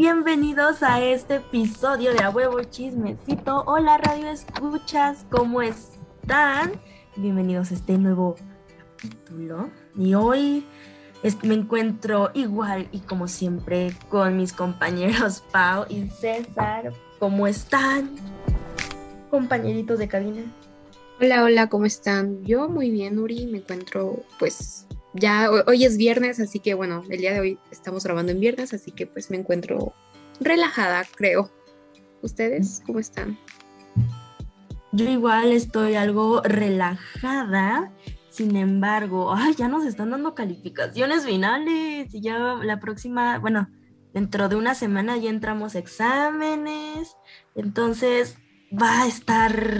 Bienvenidos a este episodio de A Huevo Chismecito. Hola Radio Escuchas, ¿cómo están? Bienvenidos a este nuevo capítulo. Y hoy me encuentro igual y como siempre con mis compañeros Pau y César. ¿Cómo están? Compañeritos de cabina. Hola, hola, ¿cómo están? Yo muy bien, Uri, me encuentro pues ya hoy es viernes, así que bueno, el día de hoy estamos grabando en viernes, así que pues me encuentro relajada, creo. ¿Ustedes cómo están? Yo igual estoy algo relajada, sin embargo, ay, ya nos están dando calificaciones finales y ya la próxima, bueno, dentro de una semana ya entramos exámenes, entonces va a estar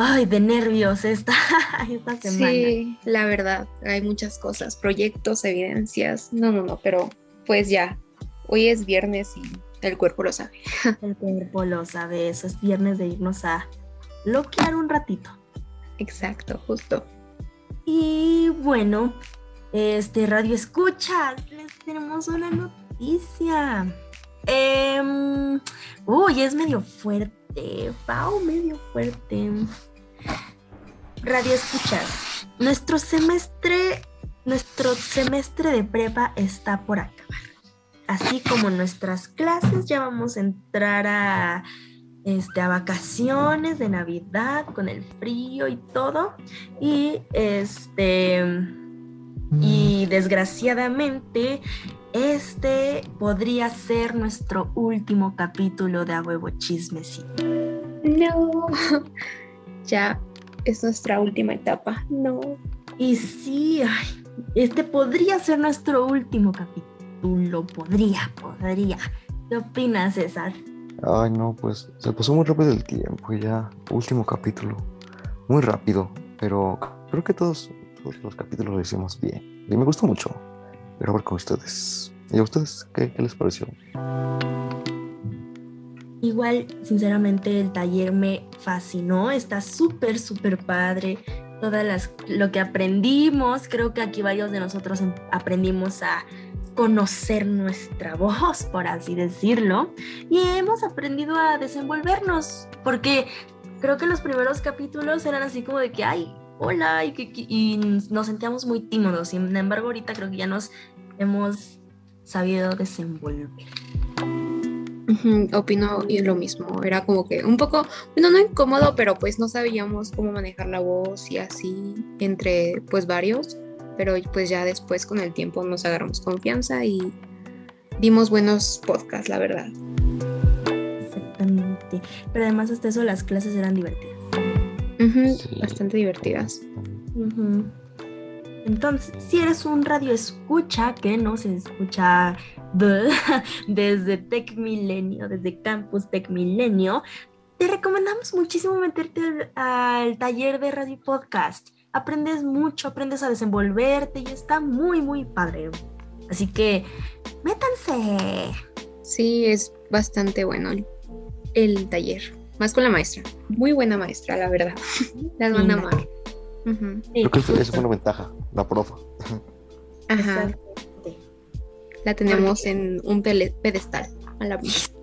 ay, de nervios esta, esta semana. Sí, la verdad, hay muchas cosas, proyectos, evidencias. No, no, no, pero pues ya, hoy es viernes y el cuerpo lo sabe. El cuerpo lo sabe, eso es viernes de irnos a bloquear un ratito. Exacto, justo. Y bueno, este radio escucha, les tenemos una noticia. Eh, uy, es medio fuerte, Pau, medio fuerte. Radio escuchas. Nuestro semestre, nuestro semestre de prepa está por acabar. Así como nuestras clases, ya vamos a entrar a, este, a vacaciones de Navidad con el frío y todo. Y este y desgraciadamente este podría ser nuestro último capítulo de A Huevo Chismecito. No, ya es nuestra última etapa. No. Y sí, este podría ser nuestro último capítulo. Podría, podría. ¿Qué opinas, César? Ay, no, pues se pasó muy rápido el tiempo ya. Último capítulo. Muy rápido, pero creo que todos, los capítulos lo hicimos bien. Y me gustó mucho ver con ustedes. ¿Y a ustedes qué, qué les pareció? Igual, sinceramente, el taller me fascinó, está súper, súper padre. Todas las, lo que aprendimos, creo que aquí varios de nosotros aprendimos a conocer nuestra voz, por así decirlo, y hemos aprendido a desenvolvernos, porque creo que los primeros capítulos eran así como de que, ay, hola, y, que, y nos sentíamos muy tímidos, sin embargo ahorita creo que ya nos hemos sabido desenvolver. Opino lo mismo, era como que un poco, bueno, no incómodo, pero pues no sabíamos cómo manejar la voz y así entre pues varios, pero pues ya después con el tiempo nos agarramos confianza y dimos buenos podcasts, la verdad. Exactamente, pero además hasta eso las clases eran divertidas. Bastante divertidas. Entonces, si eres un radio escucha que nos escucha desde Tech Milenio, desde Campus Tech Milenio, te recomendamos muchísimo meterte al, taller de radio podcast. Aprendes mucho, aprendes a desenvolverte y está muy, muy padre. Así que, métanse. Sí, es bastante bueno el, taller. Más con la maestra. Muy buena maestra, la verdad. Las van a amar. Creo que esa fue una ventaja, la profa. Ajá. La tenemos en un pedestal a la vista.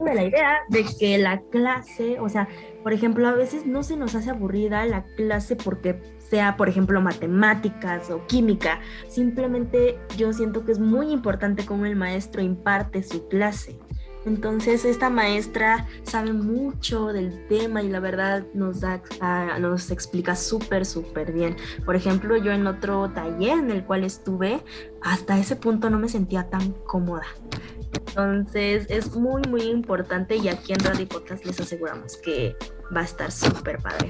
La idea de que la clase, o sea, por ejemplo, a veces no se nos hace aburrida la clase porque sea, por ejemplo, matemáticas o química. Simplemente yo siento que es muy importante cómo el maestro imparte su clase. Entonces esta maestra sabe mucho del tema y la verdad nos da, nos explica súper, súper bien. Por ejemplo, yo en otro taller en el cual estuve, hasta ese punto no me sentía tan cómoda. Entonces es muy, muy importante y aquí en Radio Podcast les aseguramos que va a estar súper padre.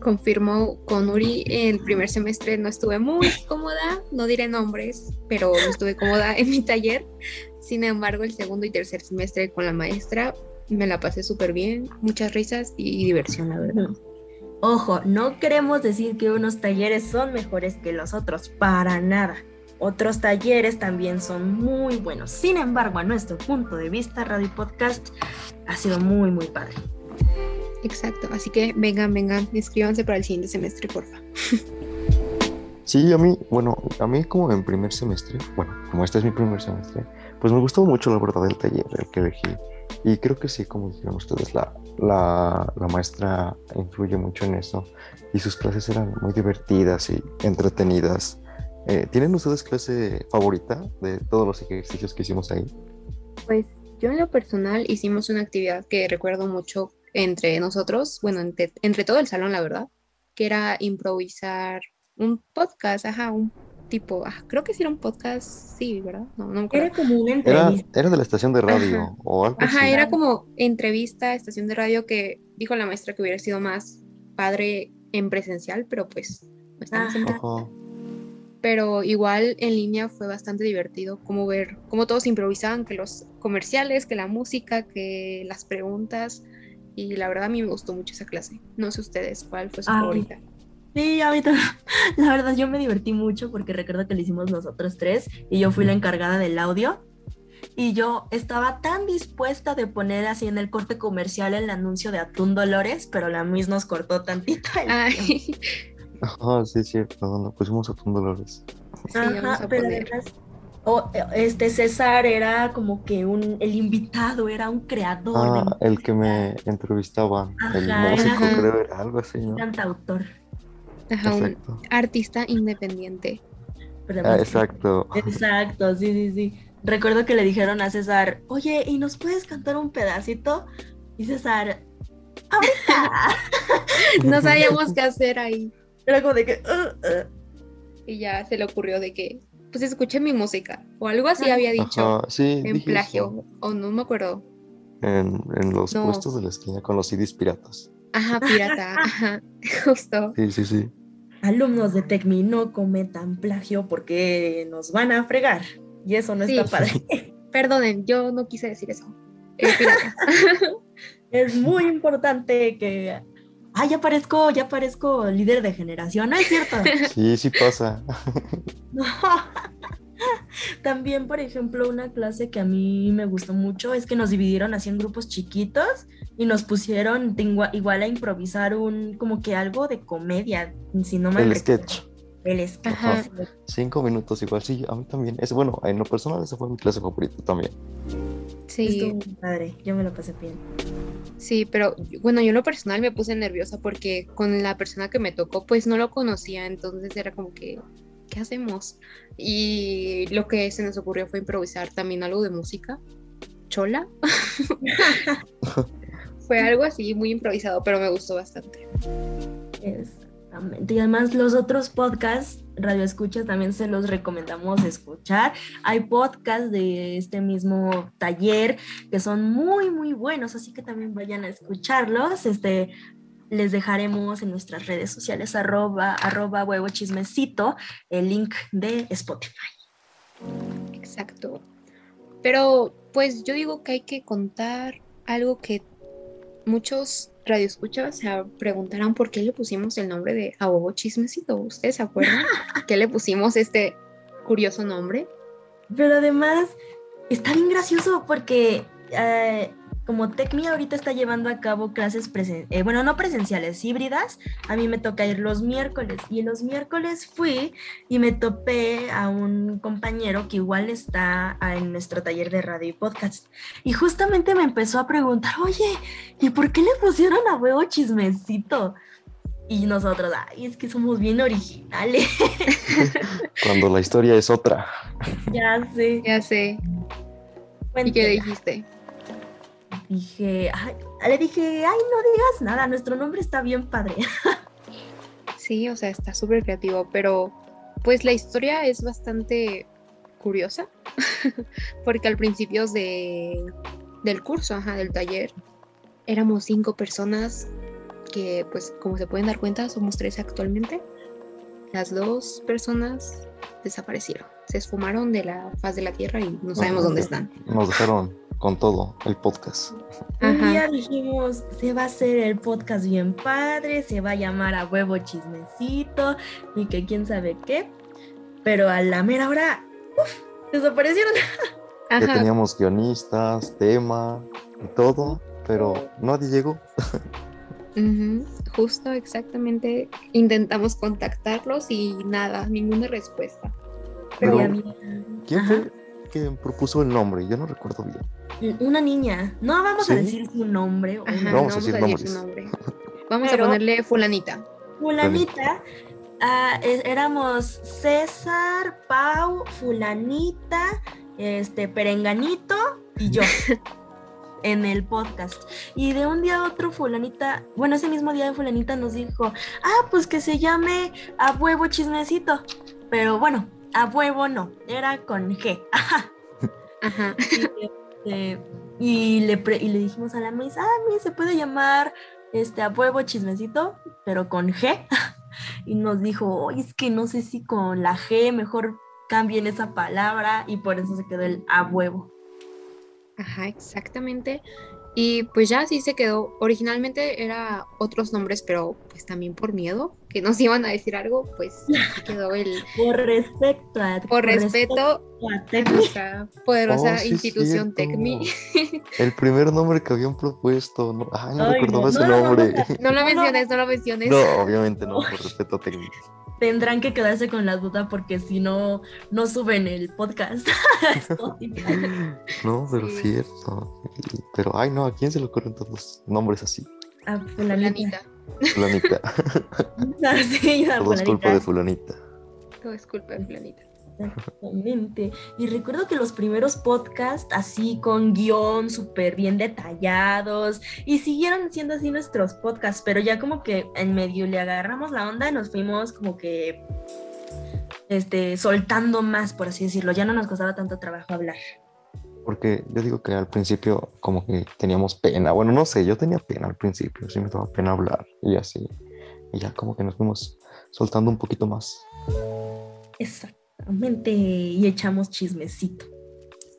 Confirmo con Uri, el primer semestre no estuve muy cómoda, no diré nombres, pero estuve cómoda en mi taller sin embargo, el segundo y tercer semestre con la maestra me la pasé súper bien, muchas risas y diversión, la verdad. Ojo, no queremos decir que unos talleres son mejores que los otros, para nada. Otros talleres también son muy buenos. Sin embargo, a nuestro punto de vista, Radio Podcast ha sido muy, muy padre. Exacto, así que vengan, vengan, inscríbanse para el siguiente semestre, porfa. Sí, a mí, bueno, a mí como en primer semestre, bueno, como este es mi primer semestre, pues me gustó mucho la verdad el taller, el que elegí. Y creo que sí, como dijeron ustedes, la, la, la maestra influye mucho en eso. Y sus clases eran muy divertidas y entretenidas. Eh, ¿Tienen ustedes clase favorita de todos los ejercicios que hicimos ahí? Pues yo en lo personal hicimos una actividad que recuerdo mucho entre nosotros, bueno, entre, entre todo el salón, la verdad, que era improvisar un podcast, ajá, un tipo, ah, creo que sí era un podcast, sí, ¿verdad? No, no me acuerdo. Era como una Era, entrevista. era de la estación de radio Ajá. o algo Ajá, así. era como entrevista, estación de radio que dijo la maestra que hubiera sido más padre en presencial, pero pues no estamos en pero igual en línea fue bastante divertido como ver cómo todos improvisaban, que los comerciales, que la música, que las preguntas y la verdad a mí me gustó mucho esa clase. No sé ustedes cuál fue su Ay. favorita. Sí, a mí también. La verdad, yo me divertí mucho porque recuerdo que lo hicimos nosotros tres y yo fui la encargada del audio. Y yo estaba tan dispuesta de poner así en el corte comercial el anuncio de Atún Dolores, pero la Miss nos cortó tantito el. Ay, Ajá, sí, es cierto. Nos pusimos a Tun Dolores. sí, Ajá, pero además, o, este César era como que un, el invitado, era un creador, Ah, el que me entrevistaba, el Ajá, músico, ajá. creo, era algo así, ¿no? cantautor. Ajá, un artista independiente. Ah, además- exacto. Exacto, sí, sí, sí. Recuerdo que le dijeron a César, oye, ¿y nos puedes cantar un pedacito? Y César, ahorita. No sabíamos qué hacer ahí. Era como de que, "Uh, uh". Y ya se le ocurrió de que, pues escuché mi música. O algo así había dicho. Ajá, sí, En plagio. eso. O no me acuerdo. En, en los No. puestos de la esquina con los CDs piratas. Ajá, pirata. Ajá, justo. Sí, sí, sí. Alumnos de Tecmi no cometan plagio porque nos van a fregar. Y eso no Sí. está padre. Perdonen, yo no quise decir eso. Eh, pirata. es muy importante que... Ah, ya parezco, ya parezco líder de generación, ¿no es cierto? Sí, sí pasa. No. También, por ejemplo, una clase que a mí me gustó mucho es que nos dividieron así en grupos chiquitos y nos pusieron igual a improvisar un como que algo de comedia, si no me El sketch. El sketch. Ajá. Cinco minutos igual, sí, a mí también. Es bueno, en lo personal esa fue mi clase favorita también. Sí, Estuvo muy padre, yo me lo pasé bien. sí, pero bueno, yo en lo personal me puse nerviosa porque con la persona que me tocó, pues no lo conocía, entonces era como que, ¿qué hacemos? Y lo que se nos ocurrió fue improvisar también algo de música, chola. fue algo así muy improvisado, pero me gustó bastante. Exactamente. Y además los otros podcasts, Radio Escucha, también se los recomendamos escuchar. Hay podcasts de este mismo taller que son muy, muy buenos, así que también vayan a escucharlos. Este, les dejaremos en nuestras redes sociales arroba, arroba huevo chismecito el link de Spotify. Exacto. Pero pues yo digo que hay que contar algo que muchos radioescuchas se preguntarán por qué le pusimos el nombre de A Huevo Chismecito. ¿Ustedes se acuerdan que le pusimos este curioso nombre? Pero además está bien gracioso porque eh, como TecMi ahorita está llevando a cabo clases, presen eh, bueno, no presenciales, híbridas, a mí me toca ir los miércoles y los miércoles fui y me topé a un compañero que igual está en nuestro taller de radio y podcast. Y justamente me empezó a preguntar, oye, ¿y por qué le pusieron a huevo chismecito? Y nosotros, ay, es que somos bien originales. Cuando la historia es otra. ya sé. Ya sé. ¿Y qué dijiste? Dije, ay, le dije, ay, no digas nada, nuestro nombre está bien padre. Sí, o sea, está súper creativo, pero pues la historia es bastante curiosa, porque al principio de, del curso, ajá, del taller, éramos cinco personas que, pues, como se pueden dar cuenta, somos tres actualmente. Las dos personas desaparecieron, se esfumaron de la faz de la tierra y no sabemos dónde están. Nos dejaron con todo el podcast. Un Ajá. día dijimos, se va a hacer el podcast bien padre, se va a llamar a huevo chismecito y que quién sabe qué, pero a la mera hora, uf, desaparecieron. Ya teníamos guionistas, tema y todo, pero nadie llegó. Justo, exactamente. Intentamos contactarlos y nada, ninguna respuesta. Pero, Y a mí- ¿quién Ajá. fue quien propuso el nombre? Yo no recuerdo bien. Una niña. No vamos a decir su nombre. o Ajá, no. no Vamos vamos a a decir decir su nombre. Vamos Pero- a ponerle fulanita. Fulanita. ah, éramos César, Pau, Fulanita, este, Perenganito y yo. en el podcast. Y de un día a otro, Fulanita, bueno, ese mismo día de Fulanita nos dijo, ah, pues que se llame a huevo chismecito. Pero bueno, a huevo no, era con G. Ajá. y, este, y le, pre- y le dijimos a la Miss, ah, Miss, se puede llamar este, a huevo chismecito, pero con G. y nos dijo, "Oye, es que no sé si con la G mejor cambien esa palabra y por eso se quedó el a huevo. Ajá, exactamente. Y pues ya así se quedó. Originalmente era otros nombres, pero pues también por miedo que nos iban a decir algo, pues quedó el Por respeto a por respeto a a Tecmi. nuestra poderosa Oh, sí institución. TECMI. El primer nombre que habían propuesto. No, ay, no Ay, recordaba no, ese no lo nombre. vamos a- No lo menciones, no lo menciones. No, obviamente no, por respeto técnico. Tendrán que quedarse con la duda porque si no, no suben el podcast. No, pero Sí. cierto. Pero, ay, no, ¿a quién se le ocurren todos nombres así? a Fulanita. fulanita. Fulanita. Ah, sí, a Todo es culpa de Fulanita. Todo es culpa de Fulanita. Exactamente. Y recuerdo que los primeros podcasts, así con guion súper bien detallados, y siguieron siendo así nuestros podcasts, pero ya como que en medio le agarramos la onda, nos fuimos como que este, soltando más, por así decirlo. Ya no nos costaba tanto trabajo hablar. Porque yo digo que al principio como que teníamos pena. Bueno, no sé, yo tenía pena al principio, sí me daba pena hablar y así. Y ya como que nos fuimos soltando un poquito más. Exactamente. Y echamos chismecito.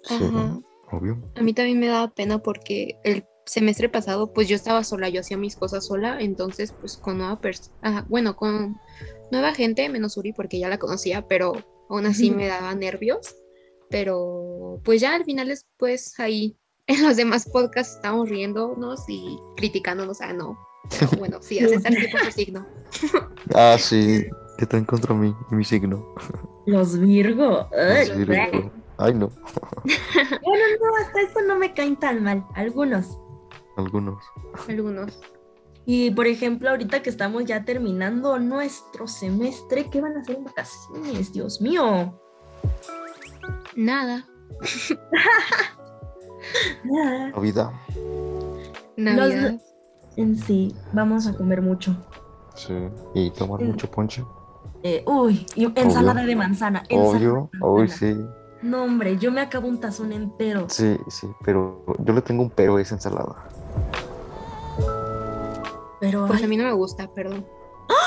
Sí, Ajá. obvio. A mí también me daba pena porque el semestre pasado pues yo estaba sola, yo hacía mis cosas sola, entonces pues con nueva persona, bueno, con nueva gente, menos Uri porque ya la conocía, pero aún así me daba nervios, pero pues ya al final después ahí en los demás podcasts estábamos riéndonos y criticándonos, ah no, pero bueno, sí, a César sí por su signo. Ah, sí, que están contra mí y mi signo. Los Virgo. Ay, Los Virgo. Ay, no, Bueno, no, hasta eso no me caen tan mal. Algunos. algunos. Algunos. Y por ejemplo, ahorita que estamos ya terminando nuestro semestre, ¿qué van a hacer en vacaciones? Dios mío. Nada. Nada. Navidad. Navidad. En sí, vamos a comer mucho. Sí. Y tomar mucho ponche. Eh, uy, y ensalada de manzana. ensalada Obvio. manzana. sí. No, hombre, yo me acabo un tazón entero. Sí, sí. Pero yo le tengo un pero a esa ensalada. Pero Pues ay, a mí no me gusta, perdón.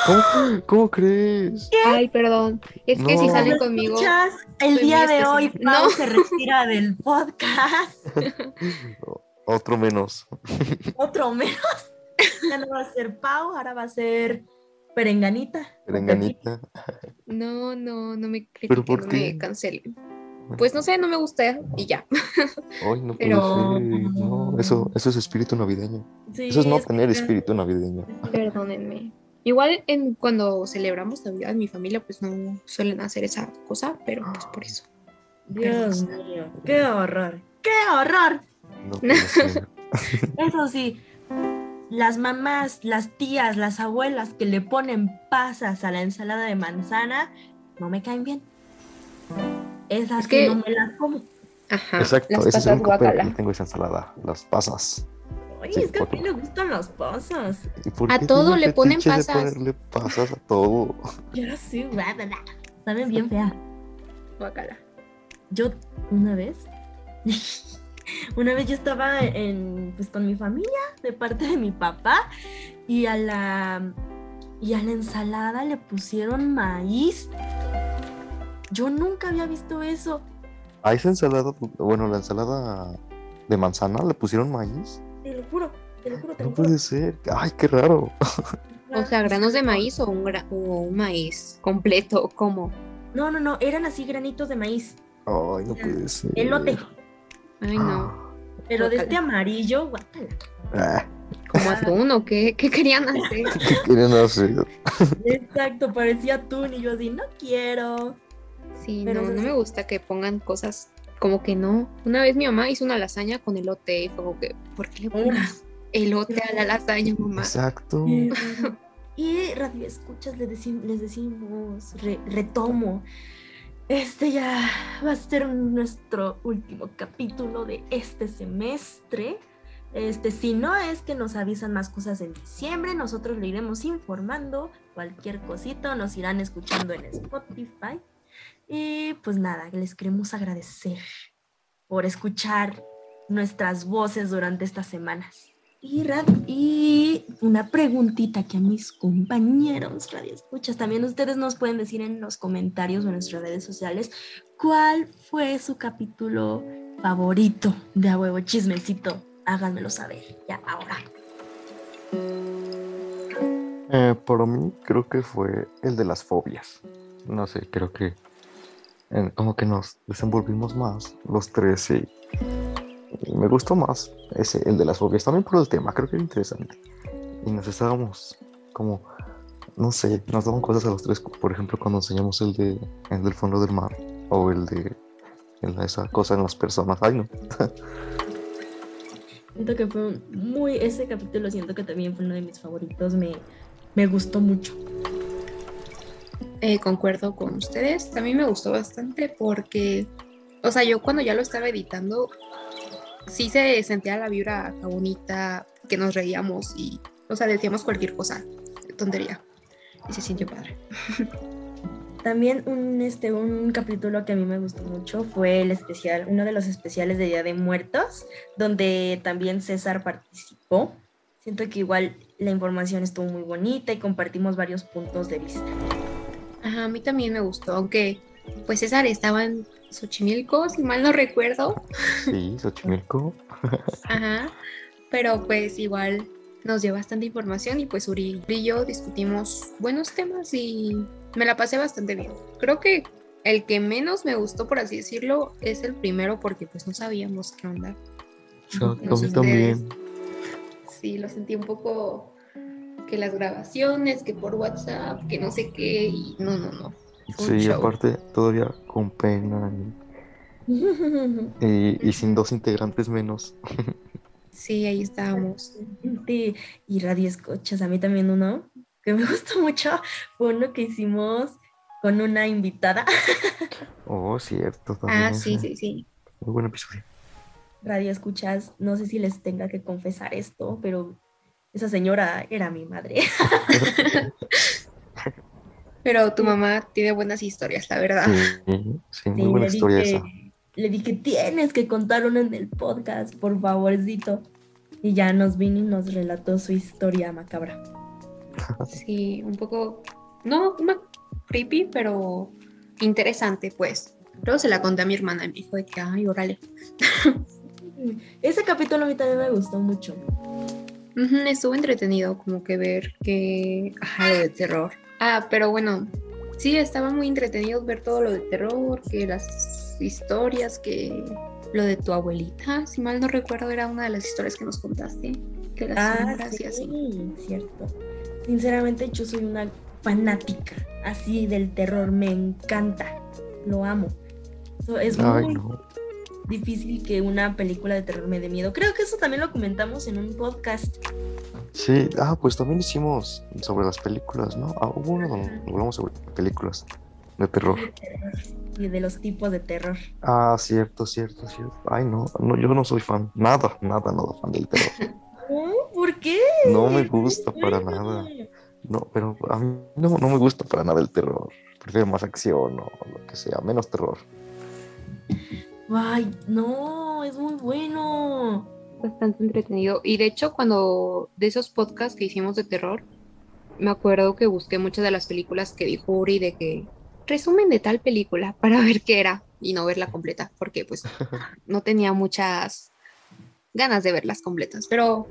¿Cómo, ¿Cómo crees? Ay, perdón. Es que si salen ¿me conmigo, escuchas? el soy día de hoy. Pau No. se retira del podcast. Otro menos. Otro menos. Ya no va a ser Pau, ahora va a ser Perenganita. Perenganita. no, no, no me ¿Pero critiquen, por no qué? me cancelen. Pues no sé, no me gusta y ya. Ay, no puede Pero- ser. No, eso, eso es espíritu navideño. Sí, Eso es no es tener que- espíritu navideño. Perdónenme. Igual en, cuando celebramos Navidad, mi familia pues no suelen hacer esa cosa, pero pues por eso. Dios mío, qué horror, qué horror. No puede ser. Eso sí, las mamás, las tías, las abuelas que le ponen pasas a la ensalada de manzana, no me caen bien. Esas Es que que- no me las como. Ajá. Exacto, las ese es el único que le tengo esa ensalada. Las pasas. Oye, Sí, es que a mí le gustan las pasas. ¿Y por A todo le ponen pasas. ponerle pasas a todo. Sí, bla. saben bien fea. Guacala. Yo una vez, una vez yo estaba en, pues, con mi familia de parte de mi papá y a la y a la ensalada le pusieron maíz. Yo nunca había visto eso. A esa ensalada, bueno, la ensalada de manzana le pusieron maíz. Te lo juro, te lo juro, te lo No juro. puede ser. Ay, qué raro. O sea, granos de maíz o un, gra- o un maíz completo, ¿cómo? No, no, no, eran así granitos de maíz. Ay, no puede ser. Elote. Ay, no. Pero de este amarillo, guácala. Ah, como atún o qué, qué querían hacer. ¿Qué querían hacer? Exacto, parecía atún y yo así, no quiero. Sí, Pero no, no me gusta que pongan cosas como que no. Una vez mi mamá hizo una lasaña con elote y fue como que, ¿por qué le pones elote a la lasaña, mamá? Exacto. Y radio escuchas, les, decim- les decimos, re- retomo. Este ya va a ser nuestro último capítulo de este semestre. Este, si no es que nos avisan más cosas en diciembre, nosotros le iremos informando. Cualquier cosita nos irán escuchando en Spotify. Y pues nada, les queremos agradecer por escuchar nuestras voces durante estas semanas. Y, una preguntita que a mis compañeros radio escuchas, también ustedes nos pueden decir en los comentarios o en nuestras redes sociales cuál fue su capítulo favorito de A Huevo Chismecito. Háganmelo saber ya ahora. Eh, para mí creo que fue el de las fobias. No sé, creo que como que nos desenvolvimos más los tres y me gustó más ese, el de las fobias. También por el tema, creo que era interesante. Y nos estábamos como, no sé, nos daban cosas a los tres. Por ejemplo, cuando enseñamos el, de, el del fondo del mar o el de el- esa cosa en las personas. Ay, no. Siento que fue muy, ese capítulo siento que también fue uno de mis favoritos, me, me gustó mucho. Eh, concuerdo con ustedes. También me gustó bastante porque, o sea, yo cuando ya lo estaba editando, sí se sentía la vibra bonita, que nos reíamos y, o sea, decíamos cualquier cosa, tontería. Y se sintió padre. También un, este, un capítulo que a mí me gustó mucho fue el especial, uno de los especiales de Día de Muertos, donde también César participó. Siento que igual la información estuvo muy bonita y compartimos varios puntos de vista. Ajá, a mí también me gustó, aunque pues César estaba en Xochimilco, si mal no recuerdo. Sí, Xochimilco. Ajá, pero pues igual nos dio bastante información y pues Uri y yo discutimos buenos temas y me la pasé bastante bien. Creo que el que menos me gustó, por así decirlo, es el primero porque pues no sabíamos qué onda. Exacto, No también. Sí, lo sentí un poco que las grabaciones, que por WhatsApp, que no sé qué y no, no, no. Sí, show. aparte todavía con pena y, y- y sin dos integrantes menos. Sí, ahí estábamos. Sí, y radio escuchas, a mí también uno que me gustó mucho fue uno que hicimos con una invitada. Oh, cierto. También Ah, sí, sí, sí. Muy buen episodio. Radio escuchas, no sé si les tenga que confesar esto, pero esa señora era mi madre. Pero tu mamá tiene buenas historias, la verdad. Sí, sí, muy Sí, buena historia dije- esa. Le dije, tienes que contar uno en el podcast, por favorcito. Y ya nos vino y nos relató su historia macabra. Sí, un poco, no, creepy, pero interesante, pues. Luego se la conté a mi hermana y me dijo de que, ay, órale. Ese capítulo a mí también me gustó mucho. Ujú, estuvo entretenido como que ver que, ajá, lo de terror. Ah, pero bueno, sí, estaba muy entretenido ver todo lo de terror, que las historias, que lo de tu abuelita, si mal no recuerdo, era una de las historias que nos contaste, que las Ah, sombras y así. sí, cierto. Sinceramente, yo soy una fanática así del terror. Me encanta. Lo amo. So, es Ay, muy no. difícil que una película de terror me dé miedo. Creo que eso también lo comentamos en un podcast. Sí, ah, pues también hicimos sobre las películas, ¿no? Ah, hubo uno donde hablamos sobre películas de terror. Y de los tipos de terror. Ah, cierto, cierto, cierto. Ay, no, no, yo no soy fan. Nada, nada, nada fan del terror. ¿Por qué? No me gusta para nada. No, pero a mí no, no me gusta para nada el terror. Prefiero más acción o lo que sea, menos terror. Ay, no, es muy bueno. Bastante entretenido. Y de hecho, cuando de esos podcasts que hicimos de terror, me acuerdo que busqué muchas de las películas que dijo Uri de que resumen de tal película para ver qué era y no verla completa, porque pues no tenía muchas ganas de verlas completas. Pero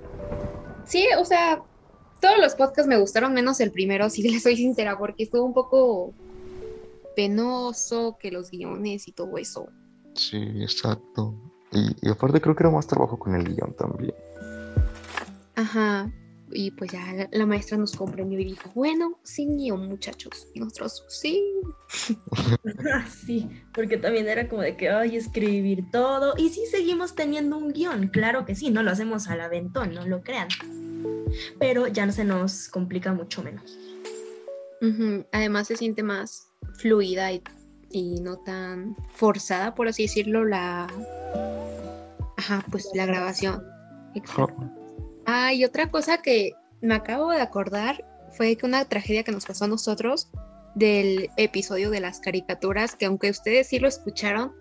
sí, o sea, todos los podcasts me gustaron menos el primero, si les soy sincera, porque estuvo un poco penoso que los guiones y todo eso. Sí, exacto. Y, y aparte creo que era más trabajo con el guion también. Ajá. Y pues ya la, la maestra nos comprendió y dijo, bueno, sin guion, muchachos. Y nosotros, sí. Sí, porque también era como de que, ay, escribir todo. Y sí seguimos teniendo un guion, claro que sí, no lo hacemos al aventón, no lo crean. Pero ya no se nos complica mucho menos. Ujú, Además se siente más fluida y, y no tan forzada, por así decirlo, la... Ajá, pues la grabación. Exacto. Ah, y otra cosa que me acabo de acordar fue que una tragedia que nos pasó a nosotros del episodio de las caricaturas, que aunque ustedes sí lo escucharon,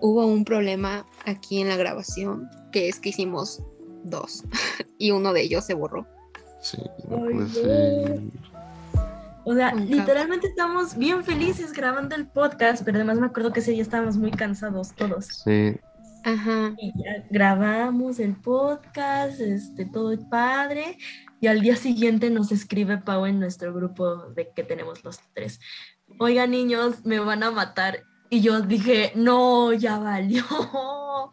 hubo un problema aquí en la grabación, que es que hicimos dos y uno de ellos se borró. Sí, no puede ser. O sea, Ajá. literalmente estamos bien felices grabando el podcast, pero además me acuerdo que ese día estábamos muy cansados todos. Sí, Ajá. Y ya grabamos el podcast, este, todo es padre. Y al día siguiente nos escribe Pau en nuestro grupo de que tenemos los tres. Oigan, niños, me van a matar. Y yo dije, no, ya valió.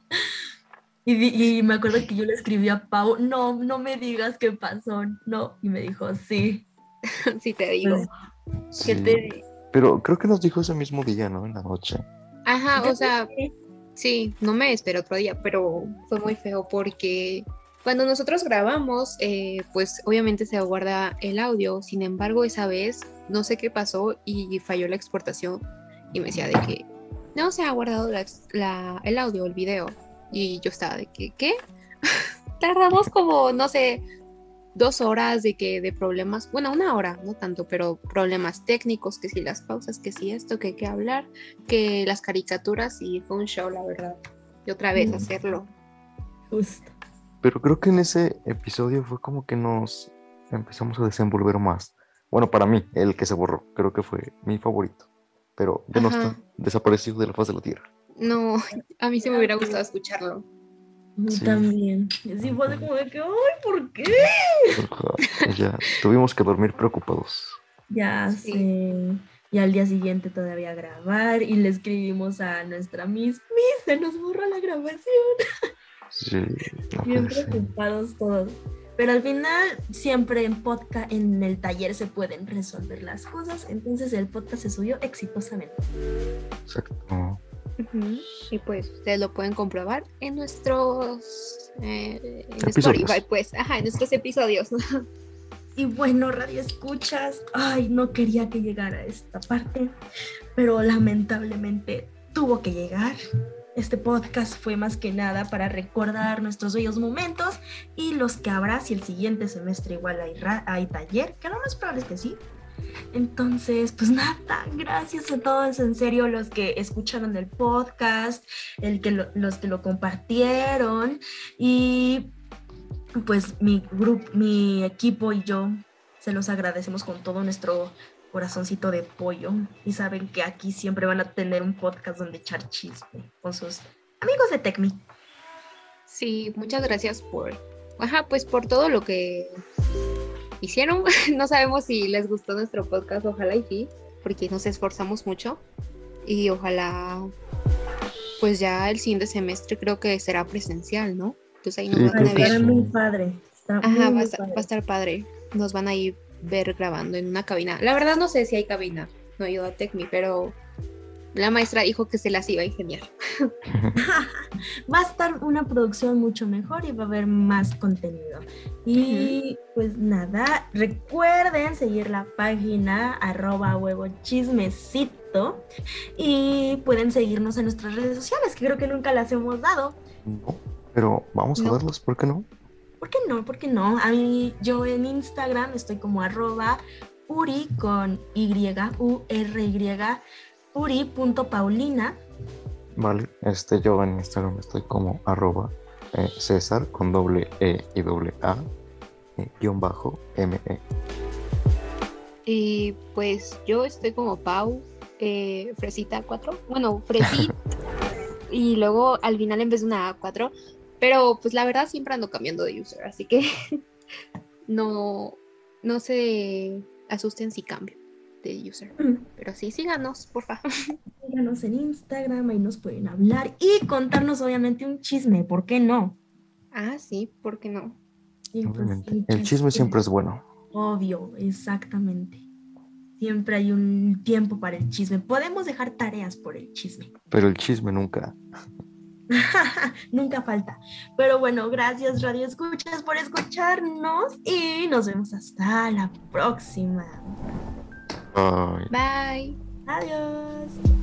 Y, y me acuerdo que yo le escribí a Pau, no, no me digas qué pasó, no. Y me dijo, sí. sí te digo. Pues, ¿Qué sí. te di? Pero creo que nos dijo ese mismo día, ¿no? En la noche. Ajá, o sea, Sí. Sí, no me esperé otro día, pero fue muy feo porque cuando nosotros grabamos, eh, pues obviamente se guarda el audio, sin embargo esa vez no sé qué pasó y falló la exportación y me decía de que no se ha guardado el audio, el video y yo estaba de que, ¿qué? Tardamos como, no sé, dos horas de que de problemas, bueno, una hora, no tanto, pero problemas técnicos, que si las pausas, que si esto, que hay que hablar, que las caricaturas y fue un show, la verdad. Y otra vez Mm. hacerlo. Justo. Pero creo que en ese episodio fue como que nos empezamos a desenvolver más. Bueno, para mí, el que se borró, creo que fue mi favorito. Pero ya no está desaparecido de la faz de la tierra. No, a mí sí me hubiera gustado escucharlo. Mí Sí. también. Sí, fue de como de que, ay, ¿por qué? Ya tuvimos que dormir preocupados. Ya Sí. sé. Y al día siguiente todavía grabar y le escribimos a nuestra Miss, Miss, se nos borró la grabación. Sí, no Bien ser. preocupados todos. Pero al final, siempre en podcast, en el taller se pueden resolver las cosas. Entonces el podcast se subió exitosamente. Exacto. Y pues ustedes lo pueden comprobar en nuestros eh, en Episodios. Spotify, pues, ajá, en nuestros episodios. Y bueno, radio escuchas, ay, no quería que llegara esta parte, pero lamentablemente tuvo que llegar. Este podcast fue más que nada para recordar nuestros bellos momentos y los que habrá si el siguiente semestre igual hay, ra- hay taller, que lo más probable es que sí. Entonces, pues nada, gracias a todos, en serio, los que escucharon el podcast, el que lo- los que lo compartieron y pues mi grupo, mi equipo y yo se los agradecemos con todo nuestro corazoncito de pollo y saben que aquí siempre van a tener un podcast donde echar chisme con sus amigos de Tecmi. Sí, muchas gracias por, ajá, pues por todo lo que hicieron. No sabemos si les gustó nuestro podcast, ojalá y sí, porque nos esforzamos mucho y ojalá, pues ya el siguiente semestre creo que será presencial, ¿no? Entonces ahí nos Sí, van a ver. Muy padre. Está muy, Ajá, va muy estar, va padre. a estar padre. Nos van a ir ver grabando en una cabina. La verdad no sé si hay cabina. No he ido a Tecmi, pero la maestra dijo que se las iba a ingeniar. va a estar una producción mucho mejor y va a haber más contenido. Y pues nada, recuerden seguir la página arroba huevo chismecito y pueden seguirnos en nuestras redes sociales, que creo que nunca las hemos dado. No, pero vamos a No. darlos, ¿por qué no? ¿Por qué no? ¿Por qué no? A mí, yo en Instagram estoy como arroba uri con Y, U-R-Y, uri.paulina. Vale, este yo en Instagram estoy como arroba eh, César con doble E y doble A eh, guion bajo M E. Y pues yo estoy como Pau, eh, Fresita 4. Bueno, Fresit. y luego al final en vez de una A4. Pero pues la verdad siempre ando cambiando de user. Así que no, no se asusten si cambio de user. Pero sí, síganos, porfa. Síganos en Instagram, ahí nos pueden hablar y contarnos obviamente un chisme, ¿por qué no? Ah, sí, ¿por qué no? Obviamente. El chisme siempre es bueno. Obvio, exactamente. Siempre hay un tiempo para el chisme. Podemos dejar tareas por el chisme. Pero el chisme nunca. nunca falta. Pero bueno, gracias Radio Escuchas por escucharnos y nos vemos hasta la próxima. Bye. Bye. Adiós.